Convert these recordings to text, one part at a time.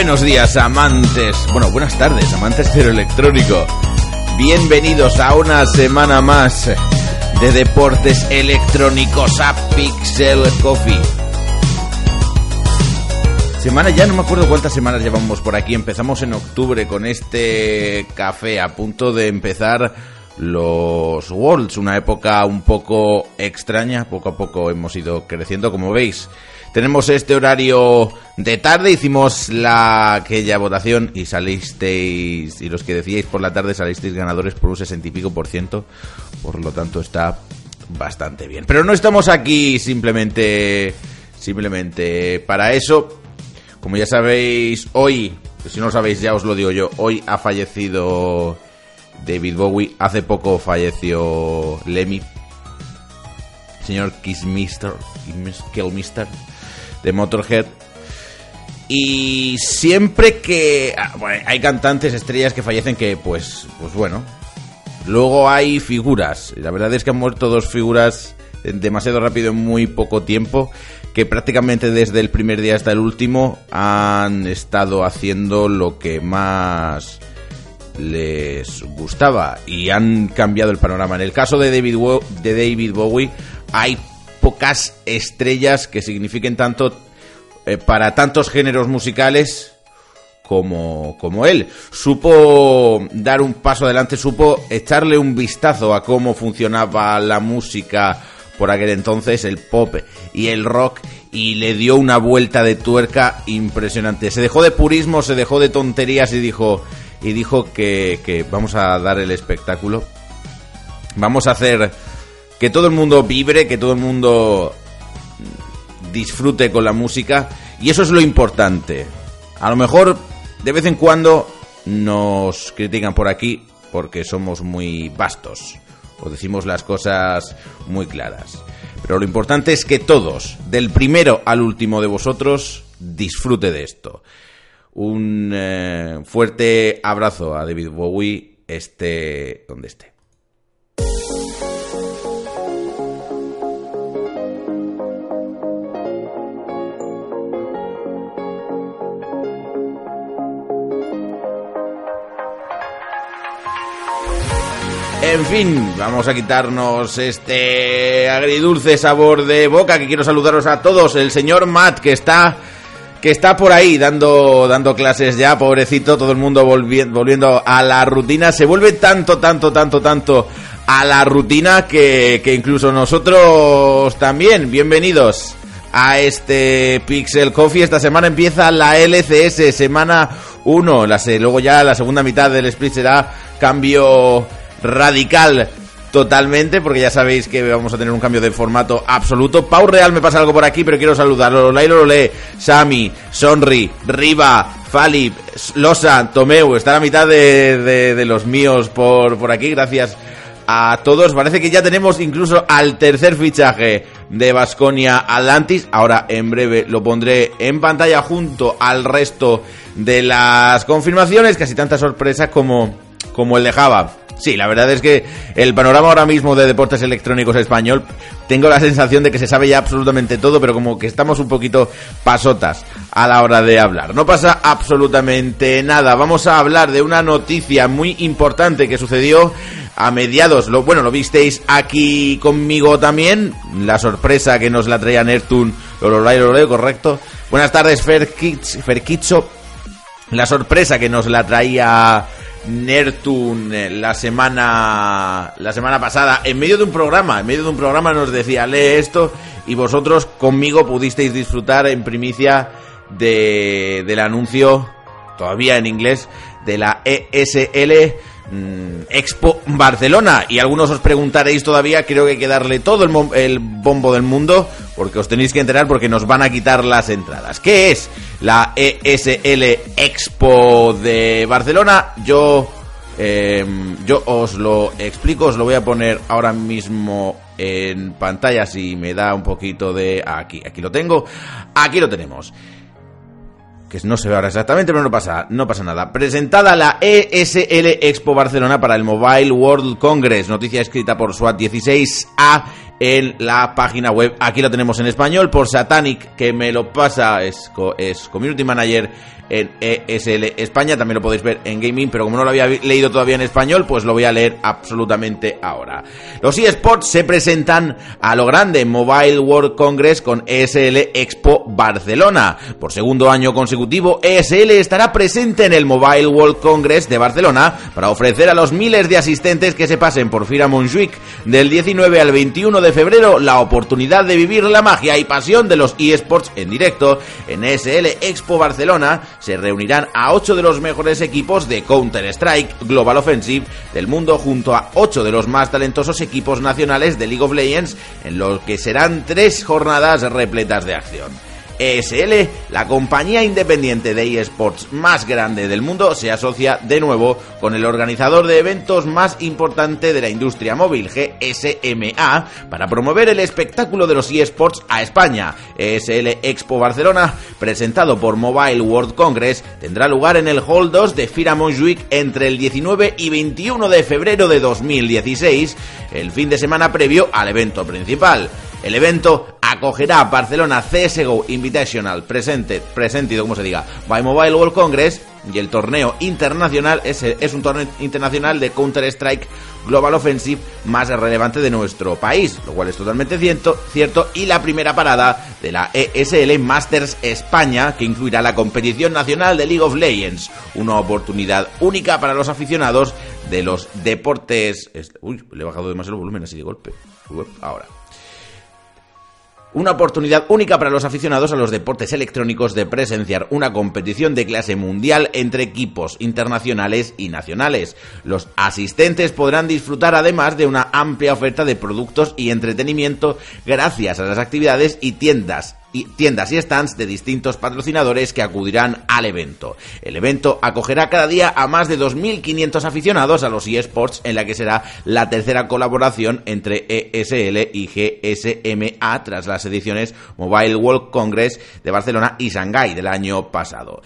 Buenos días, amantes. Bueno, buenas tardes, amantes del electrónico. Bienvenidos a una semana más de deportes electrónicos a Pixel Coffee. Semana ya no me acuerdo cuántas semanas llevamos por aquí. Empezamos en octubre con este café a punto de empezar los Worlds, una época un poco extraña. Poco a poco hemos ido creciendo, como veis. Tenemos este horario de tarde, hicimos la aquella votación y salisteis, y los que decíais por la tarde salisteis ganadores por un sesenta y pico por ciento, por lo tanto está bastante bien. Pero no estamos aquí simplemente, simplemente para eso. Como ya sabéis, hoy, si no lo sabéis ya os lo digo yo, hoy ha fallecido David Bowie, hace poco falleció Lemmy, señor Kissmister, Killmister de Motorhead. Y siempre que ah, hay cantantes, estrellas que fallecen que, pues, pues bueno. Luego hay figuras. La verdad es que han muerto dos figuras demasiado rápido en muy poco tiempo. Que prácticamente desde el primer día hasta el último han estado haciendo lo que más les gustaba y han cambiado el panorama. En el caso de David, de David Bowie hay pocas estrellas que signifiquen tanto eh, para tantos géneros musicales como, como él. Supo dar un paso adelante, supo echarle un vistazo a cómo funcionaba la música por aquel entonces, el pop y el rock, y le dio una vuelta de tuerca impresionante. Se dejó de purismo, se dejó de tonterías y dijo, y dijo que, que vamos a dar el espectáculo. Vamos a hacer que todo el mundo vibre, que todo el mundo disfrute con la música y eso es lo importante. A lo mejor de vez en cuando nos critican por aquí porque somos muy vastos o decimos las cosas muy claras. Pero lo importante es que todos, del primero al último de vosotros, disfrute de esto. Un eh, fuerte abrazo a David Bowie, esté donde esté. En fin, vamos a quitarnos este agridulce sabor de boca que quiero saludaros a todos. El señor Matt que está que está por ahí dando dando clases ya, pobrecito, todo el mundo volviendo, volviendo a la rutina. Se vuelve tanto, tanto, tanto, tanto a la rutina que, que incluso nosotros también. Bienvenidos a este Pixel Coffee. Esta semana empieza la LCS, semana 1. La, luego ya la segunda mitad del split será cambio radical totalmente, porque ya sabéis que vamos a tener un cambio de formato absoluto. Pau Real me pasa algo por aquí, pero quiero saludarlo. Lailo Lole, Sami, Sonri, Riva, Falip, Losa, Tomeu, está la mitad de, de, los míos por, por aquí, gracias a todos. Parece que ya tenemos incluso al tercer fichaje de Vasconia Atlantis. Ahora en breve lo pondré en pantalla junto al resto de las confirmaciones. Casi tanta sorpresa como, como el de Java. Sí, la verdad es que el panorama ahora mismo de deportes electrónicos español, tengo la sensación de que se sabe ya absolutamente todo, pero como que estamos un poquito pasotas a la hora de hablar. No pasa absolutamente nada. Vamos a hablar de una noticia muy importante que sucedió a mediados, lo, bueno, lo visteis aquí conmigo también, la sorpresa que nos la traía Nertun, lo, leo, correcto. Buenas tardes, Ferquicho. La sorpresa que nos la traía Nertun la semana la semana pasada en medio de un programa, en medio de un programa nos decía, "Lee esto" y vosotros conmigo pudisteis disfrutar en primicia de, del anuncio todavía en inglés de la ESL Expo Barcelona. Y algunos os preguntaréis todavía, creo que hay que darle todo el, bombo del mundo, porque os tenéis que enterar porque nos van a quitar las entradas. ¿Qué es la ESL Expo de Barcelona? Yo, em, yo os lo explico, os lo voy a poner ahora mismo en pantalla si me da un poquito de... Aquí, aquí lo tengo. Aquí lo tenemos que no se ve ahora exactamente, pero no pasa, no pasa nada. Presentada la ESL Expo Barcelona para el Mobile World Congress, noticia escrita por SWAT 16A en la página web. Aquí lo tenemos en español por Satanic, que me lo pasa, es, es Community Manager en ESL España, también lo podéis ver en Gaming, pero como no lo había leído todavía en español, pues lo voy a leer absolutamente ahora. Los eSports se presentan a lo grande Mobile World Congress con ESL Expo Barcelona. Por segundo año consecutivo, ESL estará presente en el Mobile World Congress de Barcelona para ofrecer a los miles de asistentes que se pasen por Fira Montjuic del 19 al 21 de febrero la oportunidad de vivir la magia y pasión de los eSports en directo en ESL Expo Barcelona se reunirán a 8 de los mejores equipos de Counter-Strike Global Offensive del mundo junto a 8 de los más talentosos equipos nacionales de League of Legends en los que serán tres jornadas repletas de acción. ESL, la compañía independiente de eSports más grande del mundo, se asocia de nuevo con el organizador de eventos más importante de la industria móvil, GSMA, para promover el espectáculo de los eSports a España. ESL Expo Barcelona, presentado por Mobile World Congress, tendrá lugar en el Hall 2 de Fira entre el 19 y 21 de febrero de 2016, el fin de semana previo al evento principal. El evento acogerá Barcelona CSGO Invitational Presented, presentido como se diga, by Mobile World Congress y el torneo internacional es, es un torneo internacional de Counter-Strike Global Offensive más relevante de nuestro país, lo cual es totalmente cierto, cierto y la primera parada de la ESL Masters España que incluirá la competición nacional de League of Legends, una oportunidad única para los aficionados de los deportes... Uy, le he bajado demasiado el volumen así de golpe. Ahora una oportunidad única para los aficionados a los deportes electrónicos de presenciar una competición de clase mundial entre equipos internacionales y nacionales. Los asistentes podrán disfrutar además de una amplia oferta de productos y entretenimiento gracias a las actividades y tiendas tiendas y stands de distintos patrocinadores que acudirán al evento. El evento acogerá cada día a más de 2.500 aficionados a los eSports en la que será la tercera colaboración entre ESL y GSMA tras las ediciones Mobile World Congress de Barcelona y Shanghai del año pasado.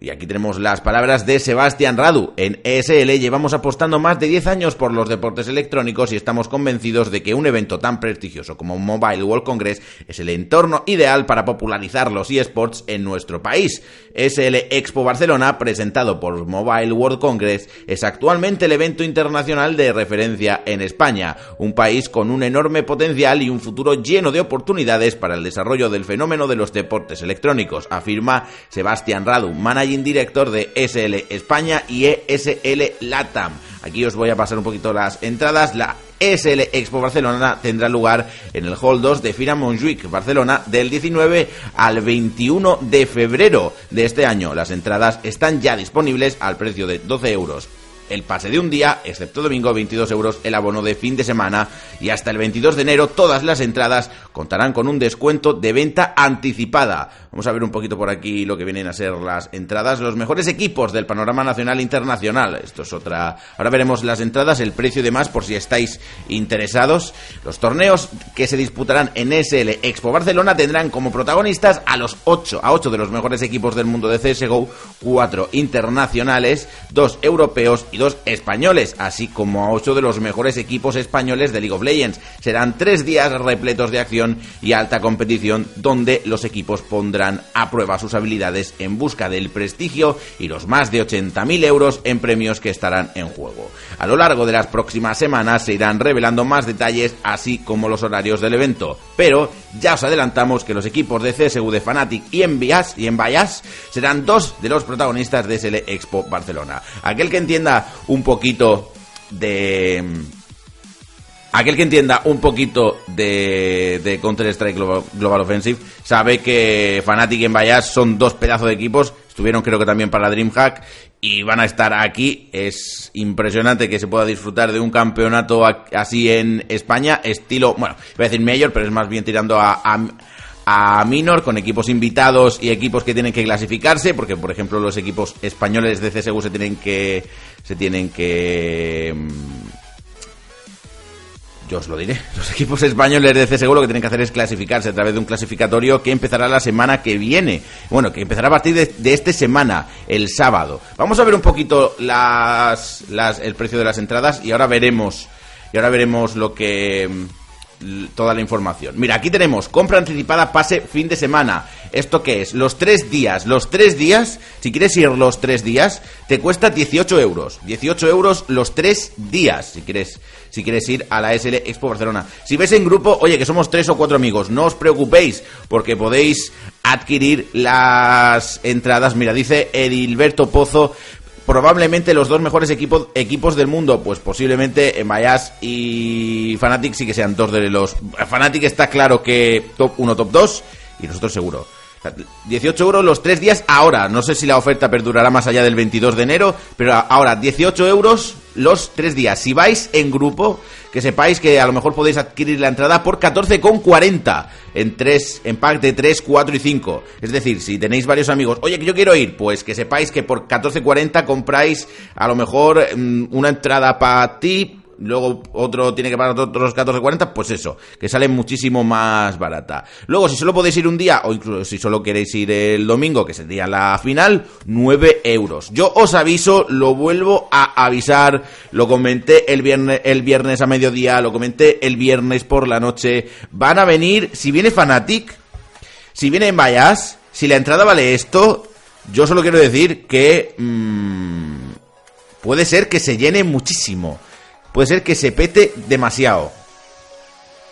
Y aquí tenemos las palabras de Sebastián Radu. En ESL llevamos apostando más de 10 años por los deportes electrónicos y estamos convencidos de que un evento tan prestigioso como Mobile World Congress es el entorno ideal para popularizar los eSports en nuestro país. ESL Expo Barcelona, presentado por Mobile World Congress, es actualmente el evento internacional de referencia en España, un país con un enorme potencial y un futuro lleno de oportunidades para el desarrollo del fenómeno de los deportes electrónicos, afirma Sebastián Radu, manager director de SL España y ESL Latam. Aquí os voy a pasar un poquito las entradas. La ESL Expo Barcelona tendrá lugar en el Hall 2 de Fira Montjuic, Barcelona, del 19 al 21 de febrero de este año. Las entradas están ya disponibles al precio de 12 euros el pase de un día, excepto domingo 22 euros el abono de fin de semana y hasta el 22 de enero todas las entradas contarán con un descuento de venta anticipada. Vamos a ver un poquito por aquí lo que vienen a ser las entradas, los mejores equipos del panorama nacional e internacional. Esto es otra. Ahora veremos las entradas, el precio y demás por si estáis interesados. Los torneos que se disputarán en SL Expo Barcelona tendrán como protagonistas a los 8 a 8 de los mejores equipos del mundo de CS:GO, 4 internacionales, 2 europeos y españoles, así como a ocho de los mejores equipos españoles de League of Legends. Serán tres días repletos de acción y alta competición donde los equipos pondrán a prueba sus habilidades en busca del prestigio y los más de 80.000 euros en premios que estarán en juego. A lo largo de las próximas semanas se irán revelando más detalles así como los horarios del evento, pero ya os adelantamos que los equipos de CSU de Fnatic y en y serán dos de los protagonistas de SL Expo Barcelona. Aquel que entienda un poquito de... Aquel que entienda un poquito de, de Counter-Strike Global, Offensive sabe que Fnatic y Envayas son dos pedazos de equipos. Estuvieron creo que también para DreamHack y van a estar aquí. Es impresionante que se pueda disfrutar de un campeonato así en España, estilo, bueno, voy a decir mayor, pero es más bien tirando a, a Minor con equipos invitados y equipos que tienen que clasificarse, porque por ejemplo los equipos españoles de CSGO se tienen que se tienen que mm, yo os lo diré. Los equipos españoles de CSGO lo que tienen que hacer es clasificarse a través de un clasificatorio que empezará la semana que viene. Bueno, que empezará a partir de, esta semana, el sábado. Vamos a ver un poquito las, las, el precio de las entradas y ahora veremos y ahora veremos lo que toda la información. Mira, aquí tenemos compra anticipada pase fin de semana. ¿Esto qué es? Los tres días. Los tres días, si quieres ir los tres días, te cuesta 18 euros. 18 euros los tres días, si quieres, si quieres ir a la SL Expo Barcelona. Si ves en grupo, oye, que somos tres o cuatro amigos, no os preocupéis, porque podéis adquirir las entradas. Mira, dice Edilberto Pozo, probablemente los dos mejores equipos, equipos del mundo, pues posiblemente Mayas y Fnatic sí que sean dos de los... Fnatic está claro que top 1, top 2 y nosotros seguro. 18 euros los tres días ahora. No sé si la oferta perdurará más allá del 22 de enero, pero ahora 18 euros los tres días. Si vais en grupo, que sepáis que a lo mejor podéis adquirir la entrada por 14,40 en tres, en pack de 3, 4 y 5. Es decir, si tenéis varios amigos, oye, que yo quiero ir, pues que sepáis que por 14,40 compráis a lo mejor mm, una entrada para ti, luego otro tiene que pagar otros 14.40, pues eso, que sale muchísimo más barata. Luego, si solo podéis ir un día, o incluso si solo queréis ir el domingo, que sería la final, 9 euros. Yo os aviso, lo vuelvo a avisar, lo comenté el viernes, el viernes a mediodía, lo comenté el viernes por la noche. Van a venir, si viene Fanatic, si viene en Vallas, si la entrada vale esto, yo solo quiero decir que... Mmm, puede ser que se llene muchísimo puede ser que se pete demasiado.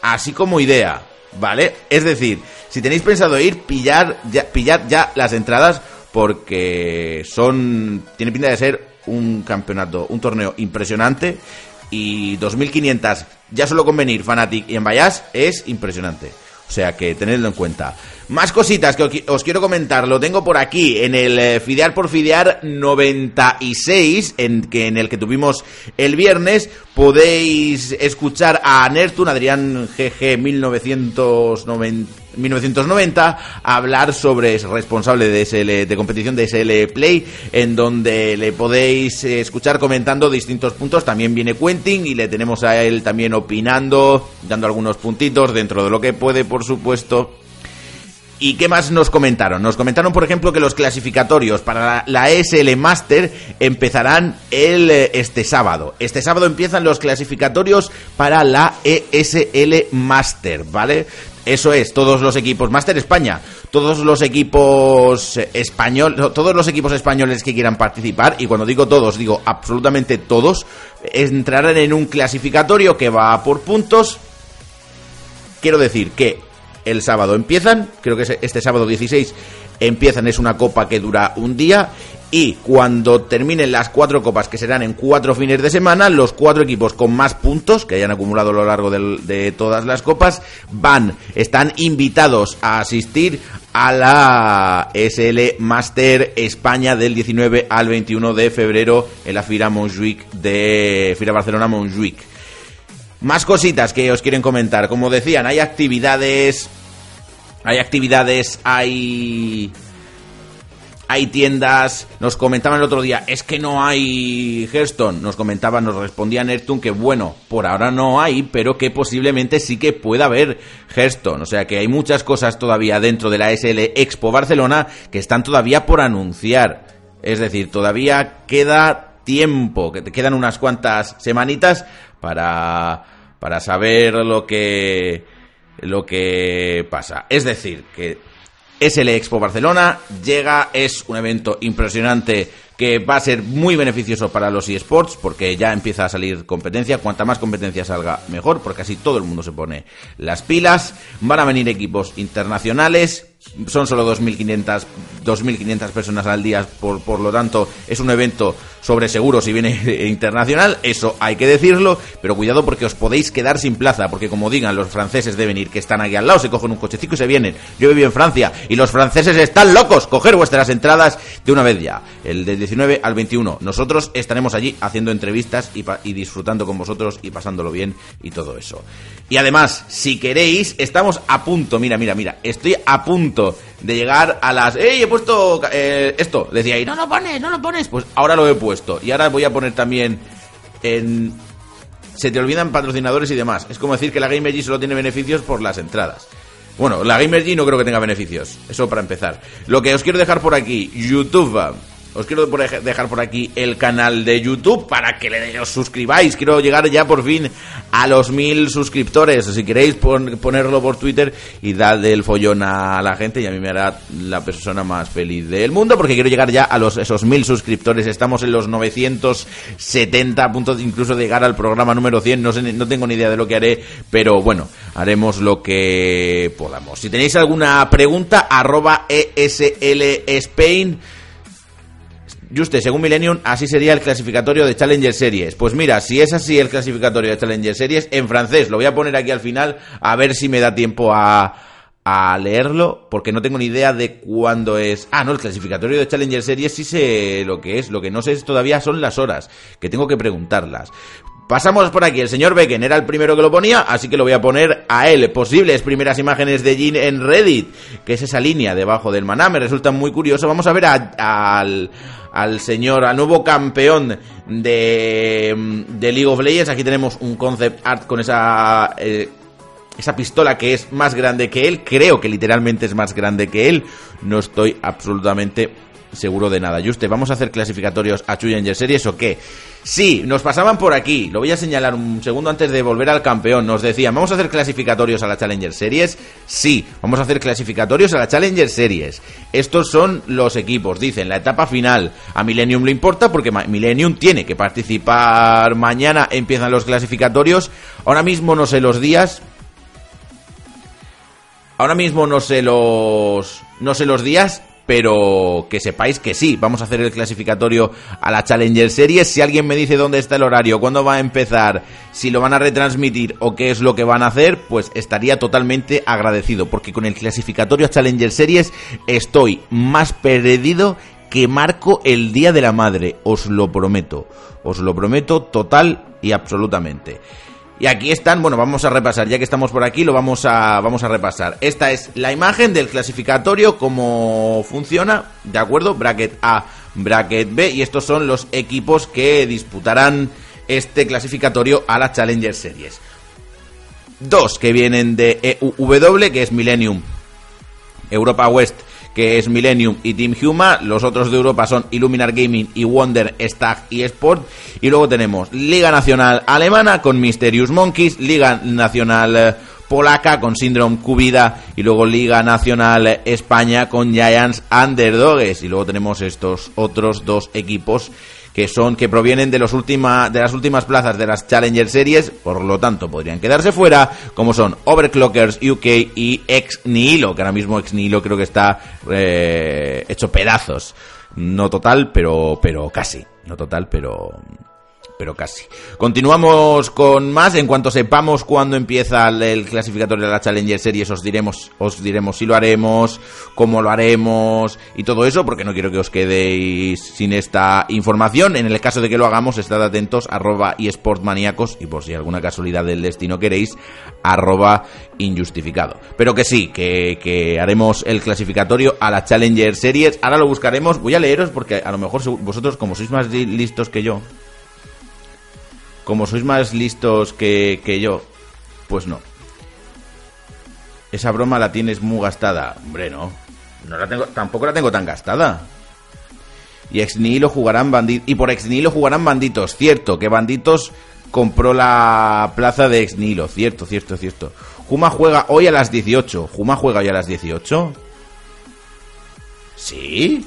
Así como idea, ¿vale? Es decir, si tenéis pensado ir, pillar ya, pillad ya las entradas porque son... Tiene pinta de ser un campeonato, un torneo impresionante y 2.500 ya solo con venir Fanatic y en Vallas es impresionante. O sea que tenedlo en cuenta. Más cositas que os quiero comentar, lo tengo por aquí en el eh, Fidear por Fidear 96, en, que, en el que tuvimos el viernes. Podéis escuchar a Nertun, Adrián GG 1990. 1990 hablar sobre es responsable de SL de competición de SL Play en donde le podéis escuchar comentando distintos puntos también viene Quentin y le tenemos a él también opinando dando algunos puntitos dentro de lo que puede por supuesto ¿Y qué más nos comentaron? Nos comentaron, por ejemplo, que los clasificatorios para la, SL Master empezarán el, eh, este sábado. Este sábado empiezan los clasificatorios para la ESL Master, ¿vale? Eso es, todos los equipos, Master España, todos los equipos españoles, todos los equipos españoles que quieran participar, y cuando digo todos, digo absolutamente todos, entrarán en un clasificatorio que va por puntos. Quiero decir que el sábado empiezan, creo que este sábado 16 empiezan, es una copa que dura un día y cuando terminen las cuatro copas que serán en cuatro fines de semana, los cuatro equipos con más puntos que hayan acumulado a lo largo de todas las copas van, están invitados a asistir a la SL Master España del 19 al 21 de febrero en la Fira Montjuic de Fira Barcelona Montjuic. Más cositas que os quieren comentar. Como decían, hay actividades hay actividades, hay hay tiendas, nos comentaban el otro día, es que no hay Hearthstone, nos comentaban, nos respondía Nertun que bueno, por ahora no hay, pero que posiblemente sí que pueda haber Hearthstone, o sea que hay muchas cosas todavía dentro de la SL Expo Barcelona que están todavía por anunciar, es decir, todavía queda tiempo, que te quedan unas cuantas semanitas para, para saber lo que lo que pasa. Es decir, que SL Expo Barcelona llega, es un evento impresionante que va a ser muy beneficioso para los eSports porque ya empieza a salir competencia. Cuanta más competencia salga, mejor, porque así todo el mundo se pone las pilas. Van a venir equipos internacionales. Son solo 2.500 2.500 personas al día, por, por lo tanto es un evento sobre seguro si viene internacional, eso hay que decirlo, pero cuidado porque os podéis quedar sin plaza, porque como digan los franceses deben ir, que están aquí al lado, se cogen un cochecito y se vienen. Yo vivo en Francia y los franceses están locos, coger vuestras entradas de una vez ya, el del 19 al 21. Nosotros estaremos allí haciendo entrevistas y disfrutando con vosotros y pasándolo bien y todo eso. Y además, si queréis, estamos a punto, mira, mira, mira, estoy a punto de llegar a las... ¡Ey, he puesto eh, esto! Decía, y no lo pones, no lo pones. Pues ahora lo he puesto. Y ahora voy a poner también en... Se te olvidan patrocinadores y demás. Es como decir que la Gamergy solo tiene beneficios por las entradas. Bueno, la Gamergy no creo que tenga beneficios. Eso para empezar. Lo que os quiero dejar por aquí, YouTube. Os quiero dejar por aquí el canal de YouTube para que os suscribáis. Quiero llegar ya por fin a los mil suscriptores. Si queréis ponerlo por Twitter y darle el follón a la gente y a mí me hará la persona más feliz del mundo porque quiero llegar ya a los esos mil suscriptores. Estamos en los 970 a punto de incluso llegar al programa número 100. No, sé, no tengo ni idea de lo que haré, pero bueno, haremos lo que podamos. Si tenéis alguna pregunta, arroba ESL Spain Juste, según Millennium, así sería el clasificatorio de Challenger Series. Pues mira, si es así el clasificatorio de Challenger Series, en francés, lo voy a poner aquí al final, a ver si me da tiempo a, a leerlo, porque no tengo ni idea de cuándo es. Ah, no, el clasificatorio de Challenger Series sí sé lo que es, lo que no sé todavía son las horas, que tengo que preguntarlas. Pasamos por aquí, el señor Becken era el primero que lo ponía, así que lo voy a poner a él. Posibles primeras imágenes de Jin en Reddit, que es esa línea debajo del maná, me resulta muy curioso. Vamos a ver al, al señor, al nuevo campeón de, de League of Legends. Aquí tenemos un concept art con esa... Eh, esa pistola que es más grande que él, creo que literalmente es más grande que él, no estoy absolutamente seguro de nada. Juste, ¿vamos a hacer clasificatorios a Challenger Series o qué? Sí, nos pasaban por aquí. Lo voy a señalar un segundo antes de volver al campeón. Nos decían, ¿vamos a hacer clasificatorios a la Challenger Series? Sí, vamos a hacer clasificatorios a la Challenger Series. Estos son los equipos. Dicen, la etapa final a Millennium le importa porque Millennium tiene que participar mañana. Empiezan los clasificatorios. Ahora mismo no sé los días. Ahora mismo no sé los no sé los días, pero que sepáis que sí, vamos a hacer el clasificatorio a la Challenger Series. Si alguien me dice dónde está el horario, cuándo va a empezar, si lo van a retransmitir o qué es lo que van a hacer, pues estaría totalmente agradecido, porque con el clasificatorio a Challenger Series estoy más perdido que Marco el Día de la Madre, os lo prometo, os lo prometo total y absolutamente. Y aquí están, bueno, vamos a repasar, ya que estamos por aquí, lo vamos a, vamos a repasar. Esta es la imagen del clasificatorio, cómo funciona, ¿de acuerdo? Bracket A, bracket B, y estos son los equipos que disputarán este clasificatorio a la Challenger Series. Dos que vienen de EUW, que es Millennium, Europa West que es Millennium y Team Huma. Los otros de Europa son Illuminar Gaming y Wonder Stag y Sport. Y luego tenemos Liga Nacional Alemana con Mysterious Monkeys, Liga Nacional eh, Polaca con Syndrome Cubida y luego Liga Nacional España con Giants Underdogs. Y luego tenemos estos otros dos equipos que son que provienen de los última, de las últimas plazas de las Challenger Series, por lo tanto podrían quedarse fuera, como son Overclockers UK y Ex Nihilo, que ahora mismo Ex Nihilo creo que está eh, hecho pedazos. No total, pero pero casi. No total, pero pero casi. Continuamos con más. En cuanto sepamos cuándo empieza el clasificatorio de la Challenger Series, os diremos, os diremos si lo haremos, cómo lo haremos y todo eso, porque no quiero que os quedéis sin esta información. En el caso de que lo hagamos, estad atentos, arroba y sportmaníacos, y por si alguna casualidad del destino queréis, arroba injustificado. Pero que sí, que, que haremos el clasificatorio a la Challenger Series. Ahora lo buscaremos. Voy a leeros porque a lo mejor vosotros, como sois más listos que yo, como sois más listos que, yo, pues no. Esa broma la tienes muy gastada. Hombre, no. no la tengo, tampoco la tengo tan gastada. Y ex jugarán banditos. Y por ex lo jugarán banditos. Cierto, que banditos compró la plaza de ex Cierto, cierto, cierto. Juma juega hoy a las 18. ¿Juma juega hoy a las 18? ¿Sí?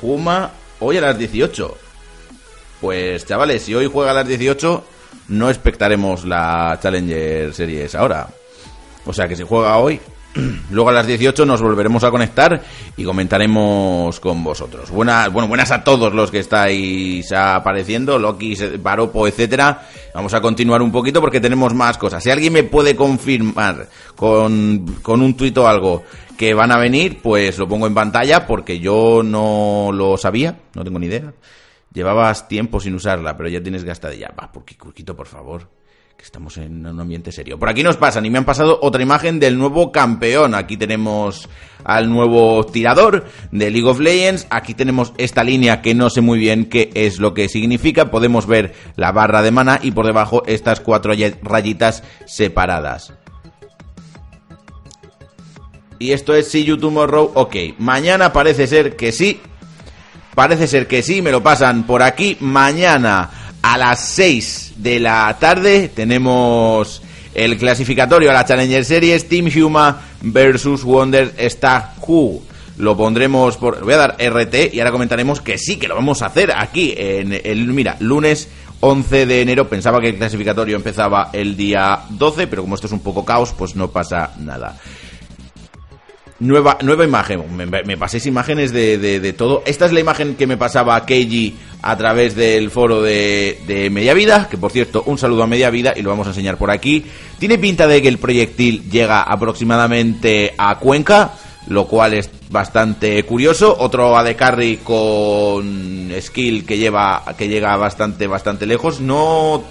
Juma hoy a las 18. Pues chavales, si hoy juega a las 18, no expectaremos la Challenger Series ahora. O sea que si juega hoy, luego a las 18 nos volveremos a conectar y comentaremos con vosotros. Buenas, bueno, buenas a todos los que estáis apareciendo, Loki, Baropo, etcétera. Vamos a continuar un poquito porque tenemos más cosas. Si alguien me puede confirmar con, con un tuit o algo que van a venir, pues lo pongo en pantalla porque yo no lo sabía, no tengo ni idea. Llevabas tiempo sin usarla, pero ya tienes gastadilla. Va, porque Curquito, por favor. Que estamos en un ambiente serio. Por aquí nos pasan y me han pasado otra imagen del nuevo campeón. Aquí tenemos al nuevo tirador de League of Legends. Aquí tenemos esta línea que no sé muy bien qué es lo que significa. Podemos ver la barra de mana y por debajo estas cuatro rayitas separadas. Y esto es See You Tomorrow, ok. Mañana parece ser que sí. Parece ser que sí, me lo pasan por aquí. Mañana a las 6 de la tarde tenemos el clasificatorio a la Challenger Series Team Huma versus Wonder Star Who. Lo pondremos por. Voy a dar RT y ahora comentaremos que sí, que lo vamos a hacer aquí en el. Mira, lunes 11 de enero. Pensaba que el clasificatorio empezaba el día 12, pero como esto es un poco caos, pues no pasa nada. Nueva, nueva imagen, me, paséis imágenes de, de, todo. Esta es la imagen que me pasaba Keiji a través del foro de, de Media Vida, que por cierto, un saludo a Media Vida y lo vamos a enseñar por aquí. Tiene pinta de que el proyectil llega aproximadamente a Cuenca, lo cual es bastante curioso. Otro AD Carry con skill que lleva que llega bastante bastante lejos. No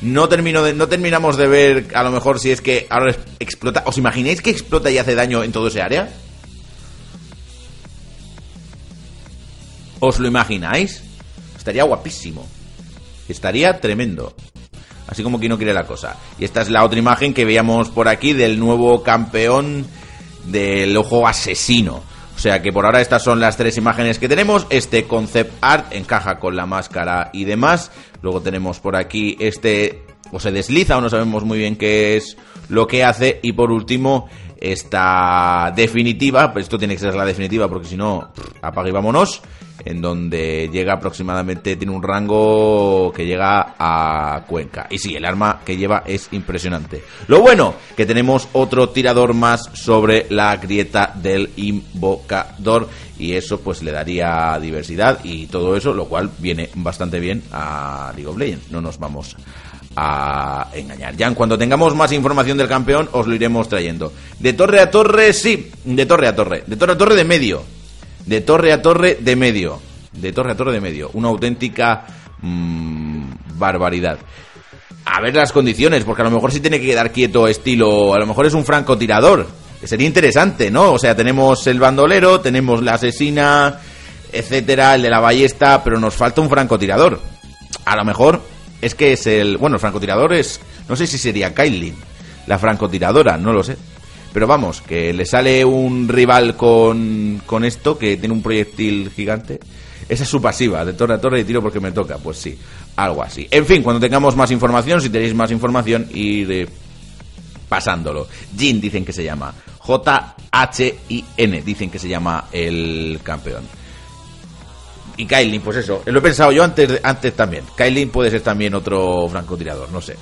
no termino de, no terminamos de ver a lo mejor si es que ahora explota. ¿Os imagináis que explota y hace daño en todo ese área? ¿Os lo imagináis? Estaría guapísimo. Estaría tremendo. Así como que no quiere la cosa. Y esta es la otra imagen que veíamos por aquí del nuevo campeón del ojo asesino. O sea que por ahora estas son las tres imágenes que tenemos. Este concept art encaja con la máscara y demás. Luego tenemos por aquí este, o se desliza o no sabemos muy bien qué es lo que hace. Y por último, esta definitiva, pues esto tiene que ser la definitiva porque si no, apaga y vámonos en donde llega aproximadamente, tiene un rango que llega a Cuenca. Y sí, el arma que lleva es impresionante. Lo bueno, que tenemos otro tirador más sobre la grieta del invocador y eso pues le daría diversidad y todo eso, lo cual viene bastante bien a League of Legends. No nos vamos a engañar. Ya en cuanto tengamos más información del campeón os lo iremos trayendo. De torre a torre, sí, de torre a torre, de torre a torre de medio de torre a torre de medio. De torre a torre de medio. Una auténtica mm, barbaridad. A ver las condiciones, porque a lo mejor si tiene que quedar quieto estilo, a lo mejor es un francotirador. Sería interesante, ¿no? O sea, tenemos el bandolero, tenemos la asesina, etcétera, el de la ballesta, pero nos falta un francotirador. A lo mejor es que es el, bueno, el francotirador es, no sé si sería Kylie, la francotiradora, no lo sé. Pero vamos, que le sale un rival con, con esto, que tiene un proyectil gigante. Esa es su pasiva, de torre a torre y tiro porque me toca. Pues sí, algo así. En fin, cuando tengamos más información, si tenéis más información, ir pasándolo. Jin dicen que se llama. J-H-I-N dicen que se llama el campeón. Y Kailin, pues eso, lo he pensado yo antes, antes también. Kailin puede ser también otro francotirador, no sé.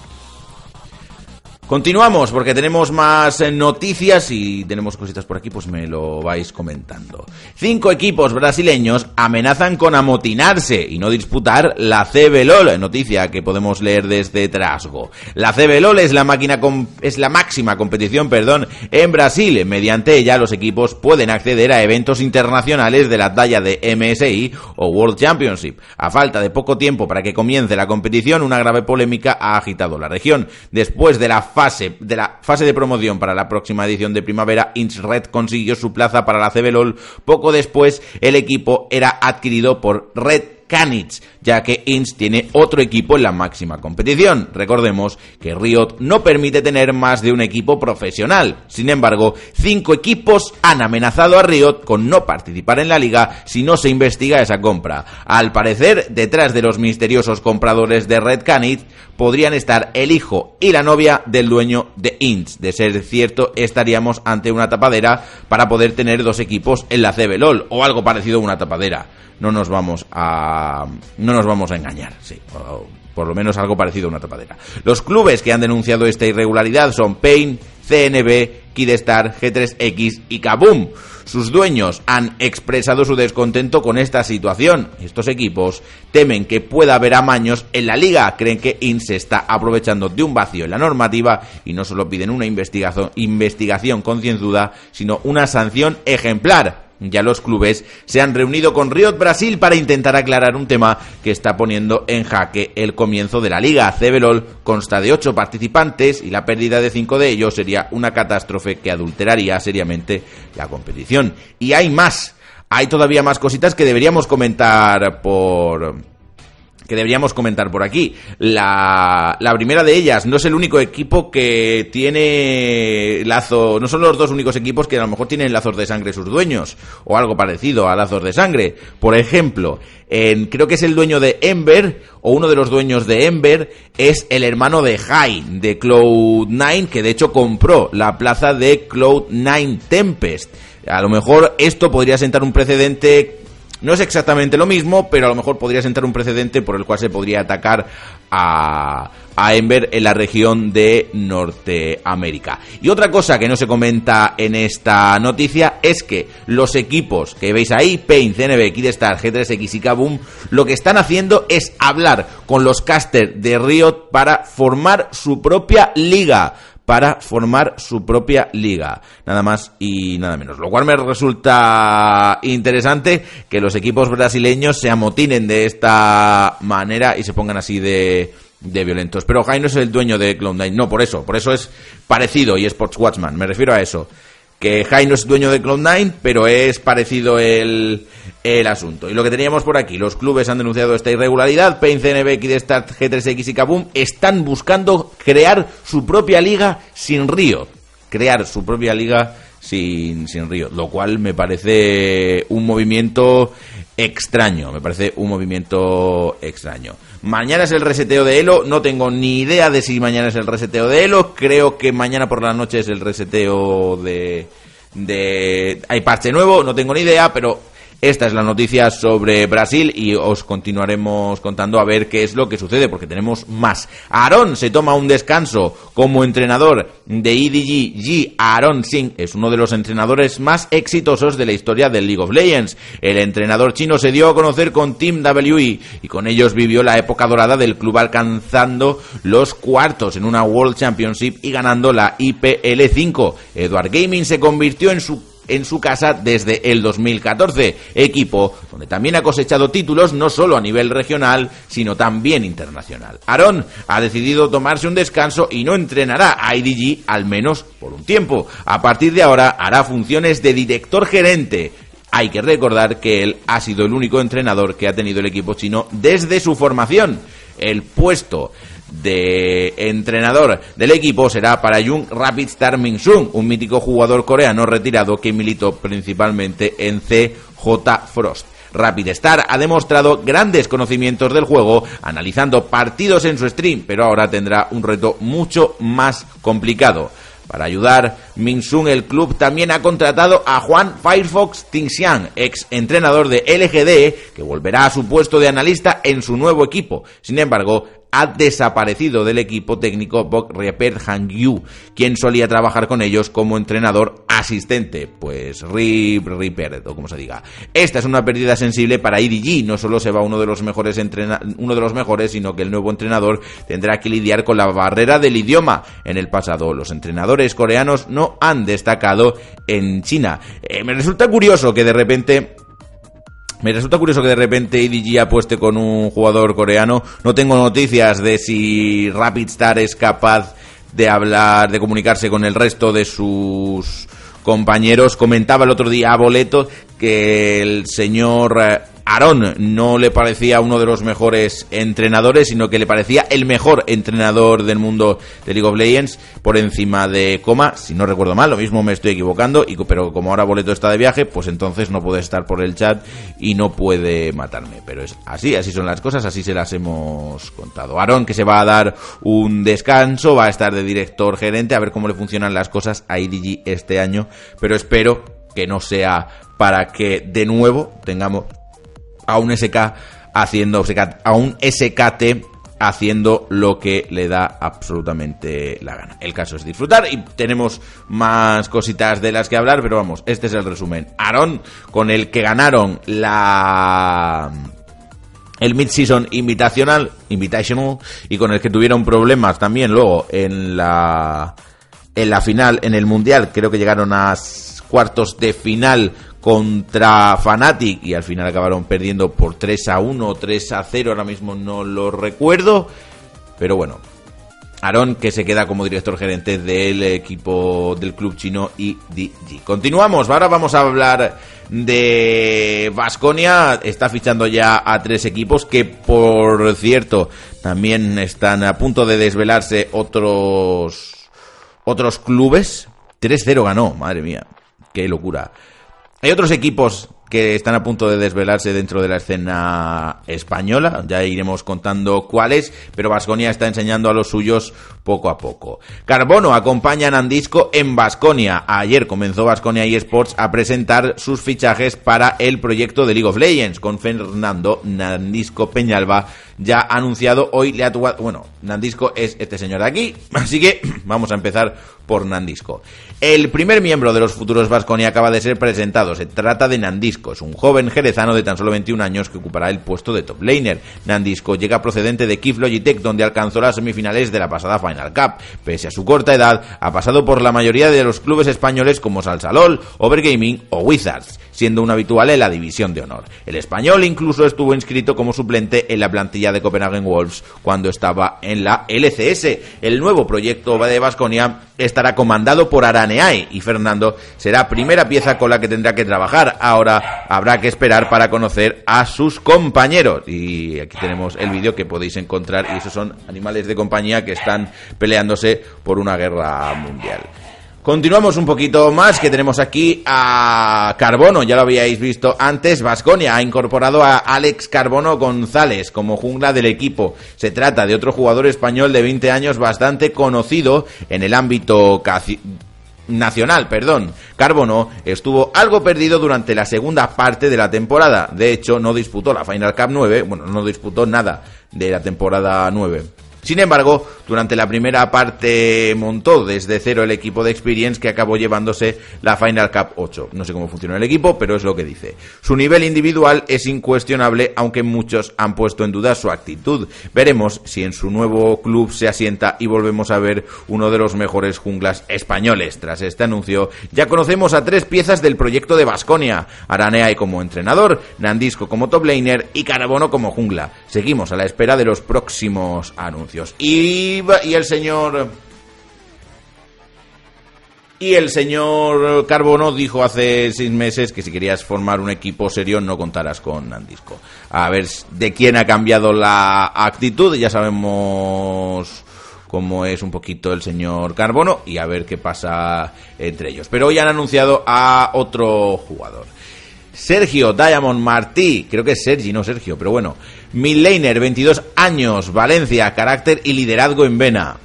Continuamos porque tenemos más eh, noticias y tenemos cositas por aquí, pues me lo vais comentando. Cinco equipos brasileños amenazan con amotinarse y no disputar la CBLOL, noticia que podemos leer desde Trasgo. La CBLOL es la máquina es la máxima competición, perdón, en Brasil. Mediante ella los equipos pueden acceder a eventos internacionales de la talla de MSI o World Championship. A falta de poco tiempo para que comience la competición, una grave polémica ha agitado la región. Después de la fase de la fase de promoción para la próxima edición de primavera, Red consiguió su plaza para la CBLOL. Poco después, el equipo era adquirido por Red Canich, ya que INS tiene otro equipo en la máxima competición. Recordemos que Riot no permite tener más de un equipo profesional. Sin embargo, cinco equipos han amenazado a Riot con no participar en la liga si no se investiga esa compra. Al parecer, detrás de los misteriosos compradores de Red Canich podrían estar el hijo y la novia del dueño de INS. De ser cierto, estaríamos ante una tapadera para poder tener dos equipos en la CBLOL o algo parecido a una tapadera no nos vamos a no nos vamos a engañar, sí, por lo menos algo parecido a una tapadera. Los clubes que han denunciado esta irregularidad son Pain, CNB, Kidestar, G3X y Kaboom. Sus dueños han expresado su descontento con esta situación. Estos equipos temen que pueda haber amaños en la liga. Creen que IN se está aprovechando de un vacío en la normativa y no solo piden una investigación, investigación concienzuda, sino una sanción ejemplar. Ya los clubes se han reunido con Riot Brasil para intentar aclarar un tema que está poniendo en jaque el comienzo de la liga. CBLOL consta de ocho participantes y la pérdida de cinco de ellos sería una catástrofe que adulteraría seriamente la competición. Y hay más, hay todavía más cositas que deberíamos comentar por que deberíamos comentar por aquí. La, la, primera de ellas no es el único equipo que tiene lazo, no son los dos únicos equipos que a lo mejor tienen lazos de sangre sus dueños, o algo parecido a lazos de sangre. Por ejemplo, en, creo que es el dueño de Ember, o uno de los dueños de Ember, es el hermano de High, de Cloud9, que de hecho compró la plaza de Cloud9 Tempest. A lo mejor esto podría sentar un precedente no es exactamente lo mismo, pero a lo mejor podría sentar un precedente por el cual se podría atacar a, a Ember en la región de Norteamérica. Y otra cosa que no se comenta en esta noticia es que los equipos que veis ahí, Paint, CNB, Kidstar, G3X y Kaboom, lo que están haciendo es hablar con los casters de Riot para formar su propia liga para formar su propia liga. Nada más y nada menos. Lo cual me resulta interesante que los equipos brasileños se amotinen de esta manera y se pongan así de, de violentos. Pero Jai no es el dueño de Cloud9. No, por eso. Por eso es parecido y Sports Watchman. Me refiero a eso que Jai no es dueño de Cloud9, pero es parecido el, el, asunto. Y lo que teníamos por aquí, los clubes han denunciado esta irregularidad, Pain, CNB, Kidstart, G3X y Kaboom están buscando crear su propia liga sin Río. Crear su propia liga sin, sin Río, lo cual me parece un movimiento extraño, me parece un movimiento extraño. Mañana es el reseteo de Elo, no tengo ni idea de si mañana es el reseteo de Elo, creo que mañana por la noche es el reseteo de... de... Hay parche nuevo, no tengo ni idea, pero esta es la noticia sobre Brasil y os continuaremos contando a ver qué es lo que sucede porque tenemos más. Aaron se toma un descanso como entrenador de EDG G. Aaron Singh es uno de los entrenadores más exitosos de la historia del League of Legends. El entrenador chino se dio a conocer con Team WE y con ellos vivió la época dorada del club alcanzando los cuartos en una World Championship y ganando la IPL 5. Edward Gaming se convirtió en su en su casa desde el 2014, equipo donde también ha cosechado títulos no solo a nivel regional, sino también internacional. Aaron ha decidido tomarse un descanso y no entrenará a IDG al menos por un tiempo. A partir de ahora hará funciones de director gerente. Hay que recordar que él ha sido el único entrenador que ha tenido el equipo chino desde su formación. El puesto de entrenador del equipo será para Jung Rapid Star Sung, un mítico jugador coreano retirado que militó principalmente en CJ Frost. Rapid Star ha demostrado grandes conocimientos del juego analizando partidos en su stream, pero ahora tendrá un reto mucho más complicado. Para ayudar, Sung el club también ha contratado a Juan Firefox Tingxiang, ex entrenador de LGD, que volverá a su puesto de analista en su nuevo equipo. Sin embargo, ha desaparecido del equipo técnico Bok Reper Hangyu, quien solía trabajar con ellos como entrenador asistente, pues Rip Ripper, o como se diga. Esta es una pérdida sensible para IDG, no solo se va uno de los mejores uno de los mejores, sino que el nuevo entrenador tendrá que lidiar con la barrera del idioma. En el pasado, los entrenadores coreanos no han destacado en China. Eh, me resulta curioso que de repente me resulta curioso que de repente EDG apueste con un jugador coreano. No tengo noticias de si Rapid Star es capaz de hablar, de comunicarse con el resto de sus compañeros. Comentaba el otro día a Boleto que el señor Aaron no le parecía uno de los mejores entrenadores, sino que le parecía el mejor entrenador del mundo de League of Legends por encima de Coma, si no recuerdo mal, lo mismo me estoy equivocando, pero como ahora Boleto está de viaje, pues entonces no puede estar por el chat y no puede matarme. Pero es así, así son las cosas, así se las hemos contado. Aaron que se va a dar un descanso, va a estar de director gerente, a ver cómo le funcionan las cosas a IDG este año, pero espero que no sea para que de nuevo tengamos a un SK haciendo a un SKT haciendo lo que le da absolutamente la gana. El caso es disfrutar y tenemos más cositas de las que hablar, pero vamos, este es el resumen. Aaron, con el que ganaron la el Mid-Season Invitational, Invitational y con el que tuvieron problemas también luego en la en la final en el Mundial, creo que llegaron a cuartos de final contra Fnatic y al final acabaron perdiendo por 3 a 1 o 3 a 0, ahora mismo no lo recuerdo, pero bueno, Aaron, que se queda como director gerente del equipo del club chino IDG. Continuamos, ahora vamos a hablar de Vasconia. Está fichando ya a tres equipos que, por cierto, también están a punto de desvelarse otros, otros clubes. 3-0 ganó, madre mía, qué locura. Hay otros equipos que están a punto de desvelarse dentro de la escena española. Ya iremos contando cuáles, pero Vasconia está enseñando a los suyos poco a poco. Carbono acompaña a Nandisco en Vasconia. Ayer comenzó Vasconia eSports a presentar sus fichajes para el proyecto de League of Legends con Fernando Nandisco Peñalba ya anunciado. Hoy le ha tocado, bueno, Nandisco es este señor de aquí, así que vamos a empezar por Nandisco. El primer miembro de los futuros Vasconia acaba de ser presentado. Se trata de Nandisco, es un joven jerezano de tan solo 21 años que ocupará el puesto de top laner. Nandisco llega procedente de Kif Logitech, donde alcanzó las semifinales de la pasada Final Cup. Pese a su corta edad, ha pasado por la mayoría de los clubes españoles como Salsalol, Overgaming o Wizards siendo un habitual en la división de honor. El español incluso estuvo inscrito como suplente en la plantilla de Copenhagen Wolves cuando estaba en la LCS. El nuevo proyecto de Vasconia estará comandado por Araneay y Fernando será primera pieza con la que tendrá que trabajar. Ahora habrá que esperar para conocer a sus compañeros. Y aquí tenemos el vídeo que podéis encontrar y esos son animales de compañía que están peleándose por una guerra mundial. Continuamos un poquito más, que tenemos aquí a Carbono, ya lo habíais visto antes, Vasconia ha incorporado a Alex Carbono González como jungla del equipo. Se trata de otro jugador español de 20 años bastante conocido en el ámbito nacional, perdón. Carbono estuvo algo perdido durante la segunda parte de la temporada. De hecho, no disputó la Final Cup 9, bueno, no disputó nada de la temporada 9. Sin embargo, durante la primera parte montó desde cero el equipo de Experience que acabó llevándose la Final Cup 8. No sé cómo funciona el equipo, pero es lo que dice. Su nivel individual es incuestionable, aunque muchos han puesto en duda su actitud. Veremos si en su nuevo club se asienta y volvemos a ver uno de los mejores junglas españoles. Tras este anuncio, ya conocemos a tres piezas del proyecto de Basconia: Araneay como entrenador, Nandisco como top laner y Carabono como jungla. Seguimos a la espera de los próximos anuncios. Y, el señor... Y el señor Carbono dijo hace seis meses que si querías formar un equipo serio no contarás con Nandisco. A ver de quién ha cambiado la actitud, ya sabemos cómo es un poquito el señor Carbono y a ver qué pasa entre ellos. Pero hoy han anunciado a otro jugador. Sergio Diamond Martí, creo que es Sergi, no Sergio, pero bueno. Midlaner, 22 años, Valencia, carácter y liderazgo en vena.